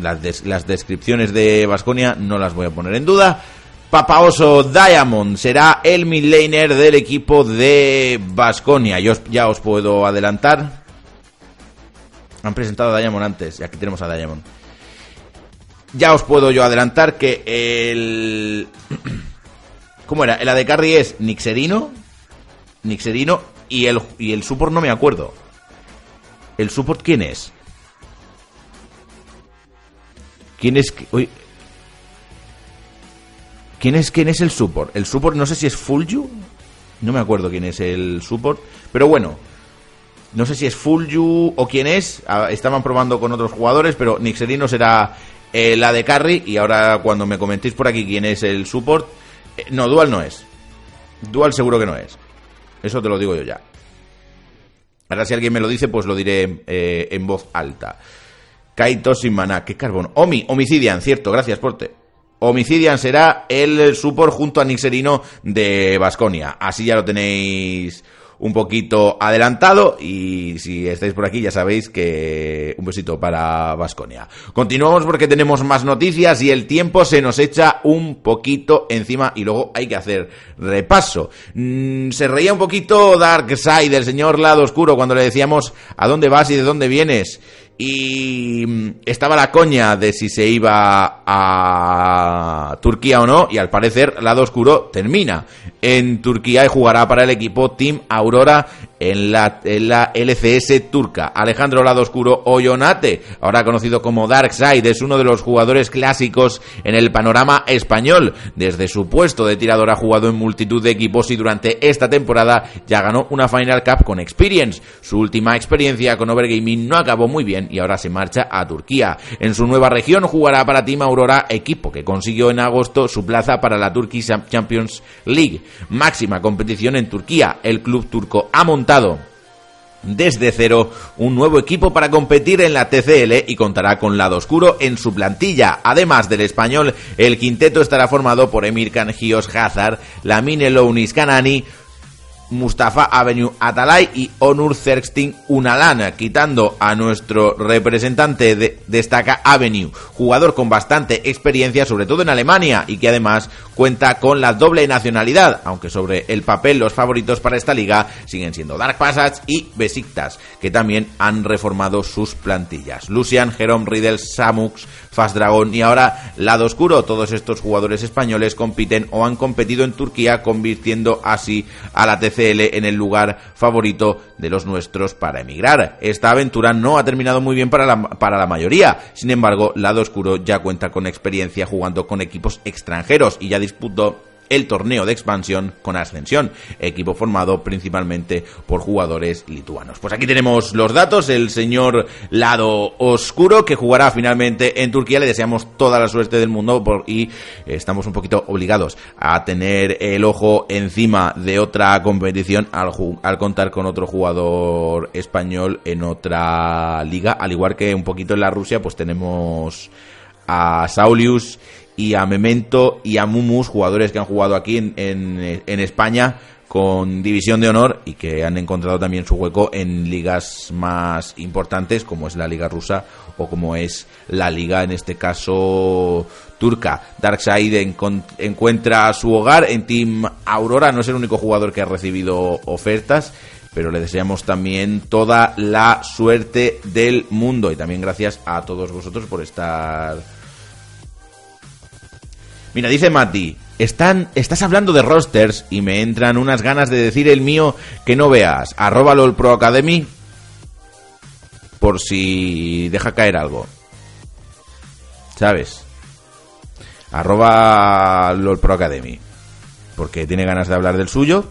Las, descripciones de Vasconia no las voy a poner en duda. Papaoso Diamond será el midlaner del equipo de Vasconia. Yo ya os puedo adelantar. Han presentado a Diamond antes, y aquí tenemos a Diamond. Ya os puedo yo adelantar que el. ¿Cómo era? El de Carry es Nixerino. Nixerino. Y el, y el support no me acuerdo. ¿El support quién es? ¿Quién es? ¿Quién es quién es el support? El support no sé si es Fulju. No me acuerdo quién es el support. Pero bueno. No sé si es Fulju o quién es. Ah, estaban probando con otros jugadores, pero Nixerino será la de carry. Y ahora cuando me comentéis por aquí quién es el support, eh, no, Dual no es. Dual seguro que no es. Eso te lo digo yo ya. Ahora si alguien me lo dice, pues lo diré eh, en voz alta. Kaito sin maná. ¿Qué carbón? Omi, Homicidian, cierto, gracias, Porte. Homicidian será el support junto a Nixerino de Basconia. Así ya lo tenéis un poquito adelantado y si estáis por aquí ya sabéis que un besito para Vasconia. Continuamos porque tenemos más noticias y el tiempo se nos echa un poquito encima y luego hay que hacer repaso. Mm, se reía un poquito Darkseid, del señor Lado Oscuro, cuando le decíamos a dónde vas y de dónde vienes y mm, estaba la coña de si se iba a Turquía o no y al parecer lado oscuro termina. En Turquía y jugará para el equipo Team Aurora en la, en la LCS turca. Alejandro Lado Oscuro Oyonate, ahora conocido como Darkseid, es uno de los jugadores clásicos en el panorama español. Desde su puesto de tirador ha jugado en multitud de equipos y durante esta temporada ya ganó una Final Cup con Experience. Su última experiencia con Overgaming no acabó muy bien y ahora se marcha a Turquía. En su nueva región jugará para Team Aurora, equipo que consiguió en agosto su plaza para la Turkish Champions League, máxima competición en Turquía. El club turco ha montado desde cero un nuevo equipo para competir en la TCL y contará con lado oscuro en su plantilla. Además del español, el quinteto estará formado por Emir Gios Hazard, Lamine Lounis Kanani, Mustafa Avenue Atalay y Onur Zerstin Unalan, quitando a nuestro representante de destaca Avenue, jugador con bastante experiencia, sobre todo en Alemania, y que además cuenta con la doble nacionalidad, aunque sobre el papel los favoritos para esta liga siguen siendo Dark Passage y Besiktas, que también han reformado sus plantillas. Lucian, Jerome Riddle, Samux, Fast Dragon y ahora Lado Oscuro. Todos estos jugadores españoles compiten o han competido en Turquía, convirtiendo así a la TCL en el lugar favorito de los nuestros para emigrar. Esta aventura no ha terminado muy bien para la, para la mayoría. Sin embargo, Lado Oscuro ya cuenta con experiencia jugando con equipos extranjeros y ya disputó el torneo de expansión con ascensión, equipo formado principalmente por jugadores lituanos. Pues aquí tenemos los datos, el señor Lado Oscuro que jugará finalmente en Turquía, le deseamos toda la suerte del mundo y estamos un poquito obligados a tener el ojo encima de otra competición al, al contar con otro jugador español en otra liga, al igual que un poquito en la Rusia pues tenemos a Saulius y a Memento y a Mumus, jugadores que han jugado aquí en, en, España con división de honor y que han encontrado también su hueco en ligas más importantes como es la liga rusa o como es la liga en este caso turca. Darkseid encuentra su hogar en Team Aurora, no es el único jugador que ha recibido ofertas pero le deseamos también toda la suerte del mundo y también gracias a todos vosotros por estar Mira, dice Mati, están, estás hablando de rosters y me entran unas ganas de decir el mío que no veas. Arroba LOL Pro Academy por si deja caer algo. ¿Sabes? Arroba LOL Pro Academy. Porque tiene ganas de hablar del suyo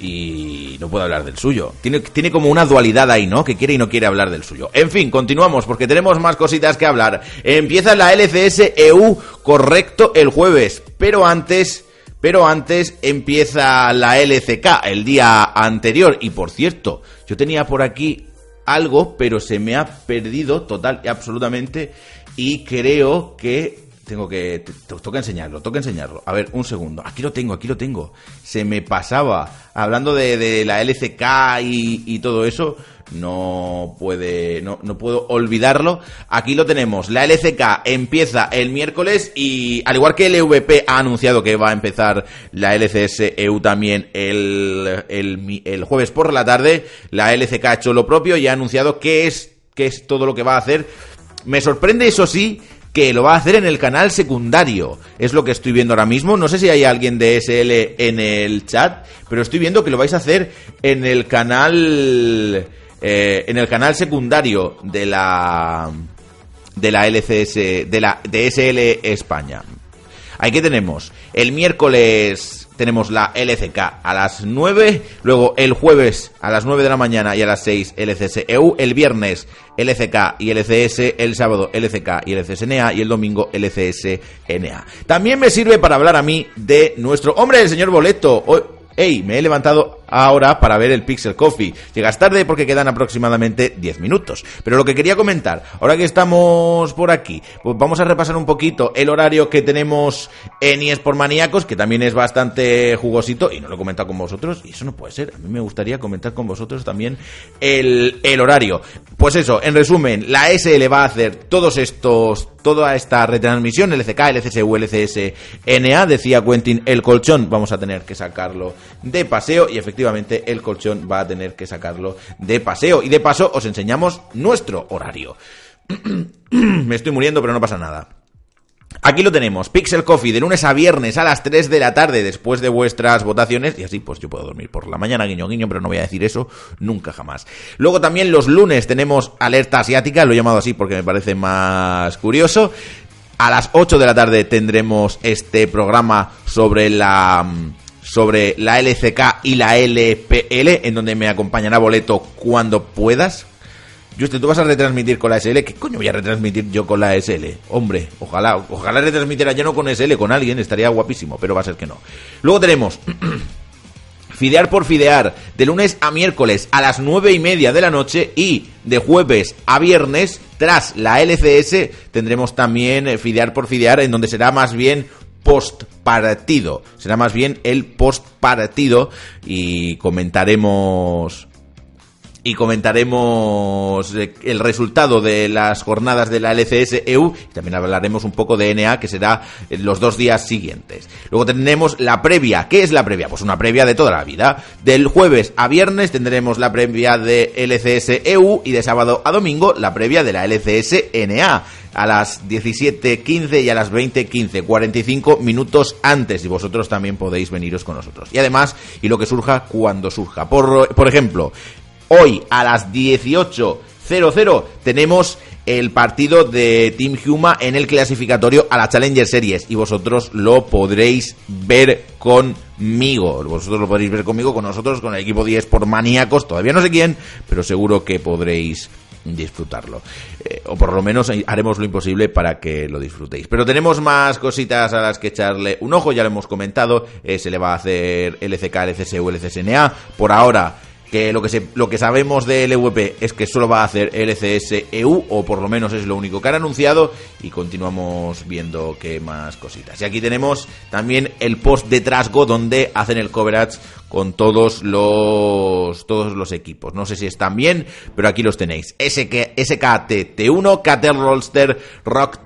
y no puedo hablar del suyo. Tiene, tiene como una dualidad ahí, ¿no? Que quiere y no quiere hablar del suyo. En fin, continuamos porque tenemos más cositas que hablar. Empieza la LCS EU correcto el jueves, pero antes... Pero antes empieza la LCK el día anterior. Y por cierto, yo tenía por aquí algo, pero se me ha perdido total y absolutamente. Y creo que tengo que. toca enseñarlo, toca enseñarlo. A ver, un segundo. Aquí lo tengo, aquí lo tengo. Se me pasaba. Hablando de, la LCK y, todo eso, no puede. No, no puedo olvidarlo. Aquí lo tenemos. La LCK empieza el miércoles y, al igual que el EVP ha anunciado que va a empezar la LCS EU también el, el, jueves por la tarde, la LCK ha hecho lo propio y ha anunciado qué es, qué es todo lo que va a hacer. Me sorprende, eso sí, que lo va a hacer en el canal secundario. Es lo que estoy viendo ahora mismo. No sé si hay alguien de SL en el chat, pero estoy viendo que lo vais a hacer en el canal eh, en el canal secundario de la de la LCS de la de SL España. Aquí tenemos el miércoles tenemos la LCK a las 9, luego el jueves a las 9 de la mañana y a las 6 LCS EU, el viernes LCK y LCS, el sábado LCK y LCSNA y el domingo LCSNA. También me sirve para hablar a mí de nuestro hombre, el señor Boleto. Hey, me he levantado ahora para ver el Pixel Coffee. Llegas tarde porque quedan aproximadamente 10 minutos. Pero lo que quería comentar, ahora que estamos por aquí, pues vamos a repasar un poquito el horario que tenemos en eSport Maníacos, que también es bastante jugosito, y no lo he comentado con vosotros, y eso no puede ser. A mí me gustaría comentar con vosotros también el, el horario. Pues eso, en resumen, la SL va a hacer todos estos toda esta retransmisión, LCK, LCSU, LCS, NA, decía Quentin, el colchón vamos a tener que sacarlo de paseo y efectivamente el colchón va a tener que sacarlo de paseo. Y de paso os enseñamos nuestro horario. Me estoy muriendo, pero no pasa nada. Aquí lo tenemos, Pixel Coffee, de lunes a viernes a las 3 de la tarde, después de vuestras votaciones, y así pues yo puedo dormir por la mañana, guiño guiño, pero no voy a decir eso nunca jamás. Luego también los lunes tenemos Alerta Asiática, lo he llamado así porque me parece más curioso. A las 8 de la tarde tendremos este programa sobre la sobre la LCK y la LPL, en donde me acompañará Boleto cuando puedas, Juste, tú vas a retransmitir con la SL. ¿Qué coño voy a retransmitir yo con la SL? Hombre, ojalá, ojalá retransmitiera yo no con SL, con alguien, estaría guapísimo, pero va a ser que no. Luego tenemos Fidear por Fidear, de lunes a miércoles a las nueve y media de la noche y de jueves a viernes, tras la LCS, tendremos también eh, Fidear por Fidear, en donde será más bien post partido. Será más bien el post partido y comentaremos y comentaremos eh, el resultado de las jornadas de la LCS EU y también hablaremos un poco de NA que será los dos días siguientes. Luego tenemos la previa. ¿Qué es la previa? Pues una previa de toda la vida. Del jueves a viernes tendremos la previa de LCS EU y de sábado a domingo la previa de la LCS NA a las 17.15 y a las 20.15, 45 minutos antes y vosotros también podéis veniros con nosotros. Y además, y lo que surja cuando surja. Por, por ejemplo, Hoy a las 18.00 tenemos el partido de Team Huma en el clasificatorio a la Challenger Series y vosotros lo podréis ver conmigo. Vosotros lo podréis ver conmigo, con nosotros, con el equipo 10 por maníacos, todavía no sé quién, pero seguro que podréis disfrutarlo. Eh, o por lo menos haremos lo imposible para que lo disfrutéis. Pero tenemos más cositas a las que echarle un ojo, ya lo hemos comentado. Eh, se le va a hacer LCK, LCSU, LCSNA. Por ahora que lo que, se, lo que sabemos de LVP es que solo va a hacer LCS EU, o por lo menos es lo único que han anunciado, y continuamos viendo qué más cositas. Y aquí tenemos también el post de Trasgo, donde hacen el coverage con todos los todos los equipos. No sé si están bien, pero aquí los tenéis. SK, SKT T1, KT Rollster, Rock,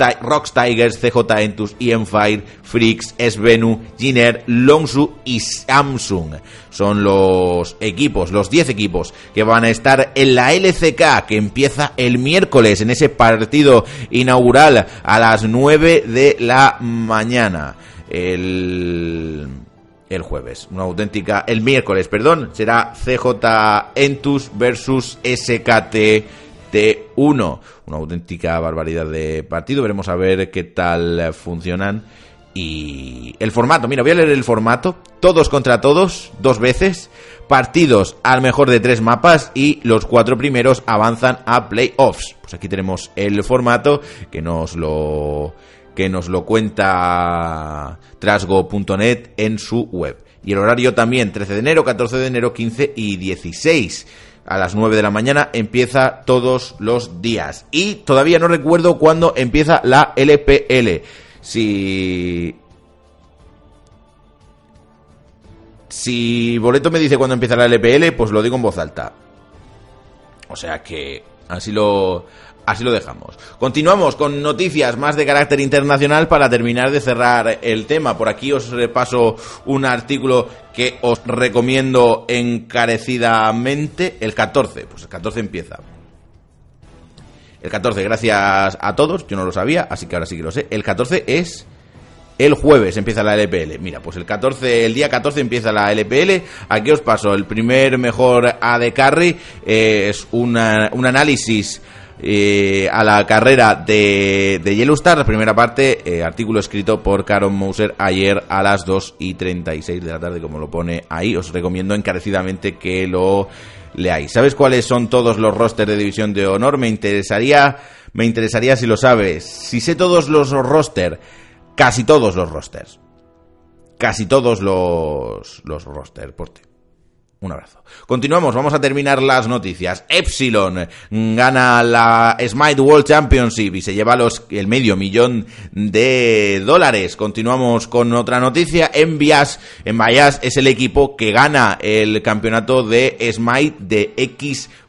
Tigers, CJ Entus, Fire, Freaks, Svenu, Giner, Longsu y Samsung. Son los equipos, los 10 equipos que van a estar en la LCK que empieza el miércoles en ese partido inaugural a las 9 de la mañana. El el jueves. Una auténtica. El miércoles, perdón. Será CJ Entus versus SKT T1. Una auténtica barbaridad de partido. Veremos a ver qué tal funcionan. Y el formato, mira, voy a leer el formato. Todos contra todos, dos veces. Partidos al mejor de tres mapas y los cuatro primeros avanzan a playoffs. Pues aquí tenemos el formato que nos lo que nos lo cuenta trasgo.net en su web. Y el horario también, 13 de enero, 14 de enero, 15 y 16 a las 9 de la mañana empieza todos los días. Y todavía no recuerdo cuándo empieza la LPL. Si. Si Boleto me dice cuándo empieza la LPL, pues lo digo en voz alta. O sea que así lo Así lo dejamos. Continuamos con noticias más de carácter internacional para terminar de cerrar el tema. Por aquí os repaso un artículo que os recomiendo encarecidamente. El 14, pues el 14 empieza. El 14, gracias a todos, yo no lo sabía, así que ahora sí que lo sé. El 14 es el jueves empieza la LPL. Mira, pues el 14, el día 14 empieza la LPL. Aquí os paso el primer mejor AD Carry. Eh, es un análisis eh, a la carrera de, de Yellowstar, la primera parte, eh, artículo escrito por Caron Moser ayer a las 2 y 36 de la tarde, como lo pone ahí. Os recomiendo encarecidamente que lo leáis. ¿Sabes cuáles son todos los rosters de División de Honor? Me interesaría, me interesaría si lo sabes. Si sé todos los rosters, casi todos los rosters. Casi todos los, los rosters, por ti. Un abrazo. Continuamos, vamos a terminar las noticias. Epsilon gana la Smite World Championship y se lleva los, el medio millón de dólares. Continuamos con otra noticia. Envias, Envias es el equipo que gana el campeonato de Smite de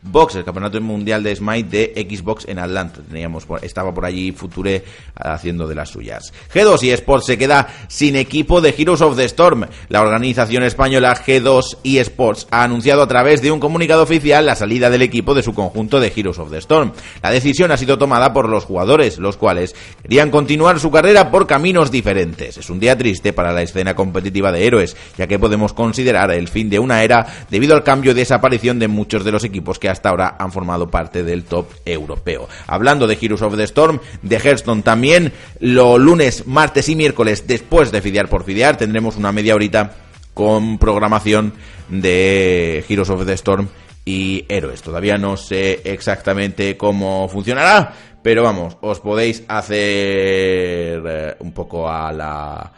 Xbox, el campeonato mundial de Smite de Xbox en Atlanta. Teníamos, estaba por allí Future haciendo de las suyas. G2 y Sports se queda sin equipo de Heroes of the Storm. La organización española G2 y Sports ha anunciado a través de un comunicado oficial la salida del equipo de su conjunto de Heroes of the Storm. La decisión ha sido tomada por los jugadores, los cuales querían continuar su carrera por caminos diferentes. Es un día triste para la escena competitiva de héroes, ya que podemos considerar el fin de una era debido al cambio y desaparición de muchos de los equipos que hasta ahora han formado parte del top europeo. Hablando de Heroes of the Storm, de Hearthstone también, los lunes, martes y miércoles, después de fidear por fidear, tendremos una media horita con programación de Heroes of the Storm y Héroes. Todavía no sé exactamente cómo funcionará, pero vamos, os podéis hacer eh, un poco a la,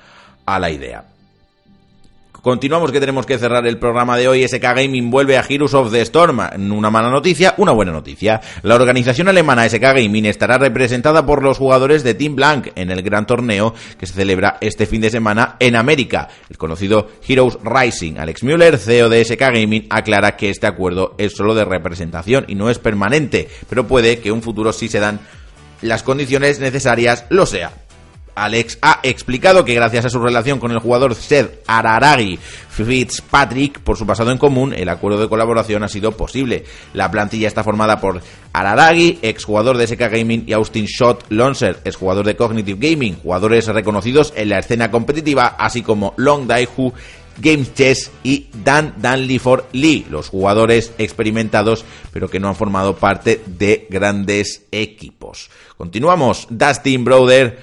a la idea. Continuamos que tenemos que cerrar el programa de hoy. SK Gaming vuelve a Heroes of the Storm. Una mala noticia, una buena noticia. La organización alemana SK Gaming estará representada por los jugadores de Team Blank en el gran torneo que se celebra este fin de semana en América. El conocido Heroes Rising. Alex Müller, CEO de SK Gaming, aclara que este acuerdo es solo de representación y no es permanente, pero puede que un futuro si se dan las condiciones necesarias lo sea. Alex ha explicado que gracias a su relación con el jugador Seth Araragi Fitzpatrick, por su pasado en común, el acuerdo de colaboración ha sido posible. La plantilla está formada por Araragi, exjugador de SK Gaming, y Austin Shot Lonser, exjugador de Cognitive Gaming, jugadores reconocidos en la escena competitiva, así como Long Daihu, Games Chess y Dan Danliford Lee, los jugadores experimentados pero que no han formado parte de grandes equipos. Continuamos, Dustin Brother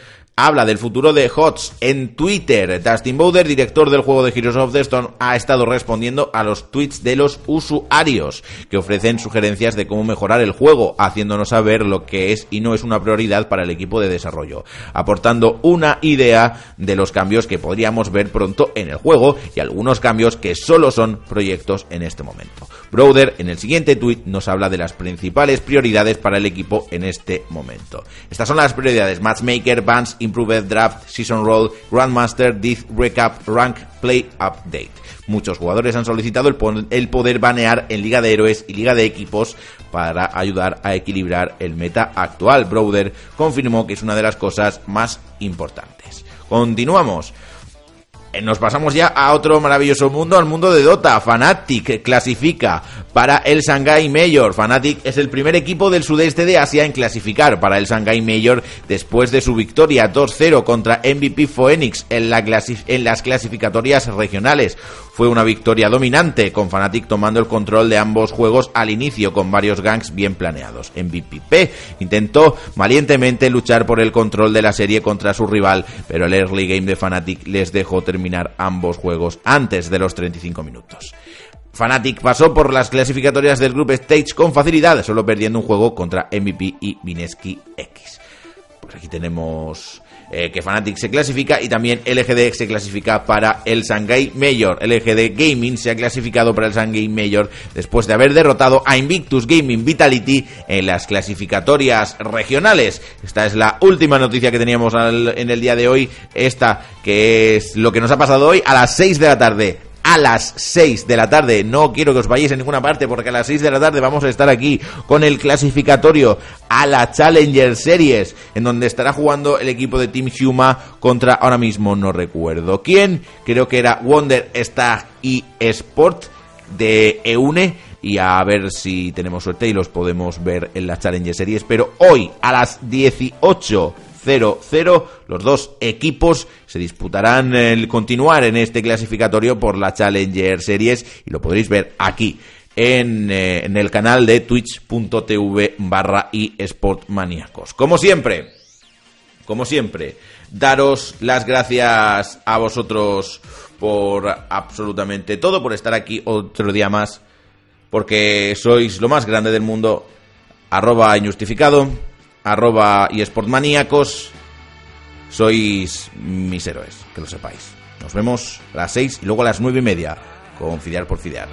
habla del futuro de HOTS en Twitter. Dustin Bowder, director del juego de Heroes of the Storm, ha estado respondiendo a los tweets de los usuarios que ofrecen sugerencias de cómo mejorar el juego, haciéndonos saber lo que es y no es una prioridad para el equipo de desarrollo, aportando una idea de los cambios que podríamos ver pronto en el juego y algunos cambios que solo son proyectos en este momento. Browder en el siguiente tweet nos habla de las principales prioridades para el equipo en este momento. Estas son las prioridades Matchmaker, Bans, Improved Draft, Season Roll, Grandmaster, Death Recap, Rank, Play Update. Muchos jugadores han solicitado el, poder banear en Liga de Héroes y Liga de Equipos para ayudar a equilibrar el meta actual. Browder confirmó que es una de las cosas más importantes. Continuamos. Eh, nos pasamos ya a otro maravilloso mundo, al mundo de Dota. Fnatic clasifica para el Shanghai Major. Fnatic es el primer equipo del sudeste de Asia en clasificar para el Shanghai Major después de su victoria 2-0 contra MVP Phoenix en, la en las clasificatorias regionales. Fue una victoria dominante, con Fnatic tomando el control de ambos juegos al inicio, con varios ganks bien planeados. MVP intentó valientemente luchar por el control de la serie contra su rival, pero el early game de Fnatic les dejó terminar ambos juegos antes de los 35 minutos. Fnatic pasó por las clasificatorias del Group Stage con facilidad, solo perdiendo un juego contra MVP y Vineski X. Pues aquí tenemos eh, que Fnatic se clasifica y también LGD se clasifica para el Shanghai Major. LGD Gaming se ha clasificado para el Shanghai Major después de haber derrotado a Invictus Gaming Vitality en las clasificatorias regionales. Esta es la última noticia que teníamos en el día de hoy. Esta que es lo que nos ha pasado hoy a las 6 de la tarde a las 6 de la tarde. No quiero que os vayáis en ninguna parte porque a las 6 de la tarde vamos a estar aquí con el clasificatorio a la Challenger Series, en donde estará jugando el equipo de Team Huma contra ahora mismo no recuerdo quién. Creo que era Wonder Star y Sport de EUNE y a ver si tenemos suerte y los podemos ver en la Challenger Series. Pero hoy a las 18 0-0. Los dos equipos se disputarán el continuar en este clasificatorio por la Challenger Series y lo podréis ver aquí en, eh, en el canal de twitch.tv barra eSportmaníacos. Como siempre, como siempre, daros las gracias a vosotros por absolutamente todo, por estar aquí otro día más, porque sois lo más grande del mundo. Arroba injustificado arroba y sportmaníacos, sois mis héroes, que lo sepáis. Nos vemos a las 6 y luego a las nueve y media con Fidear por Fidear.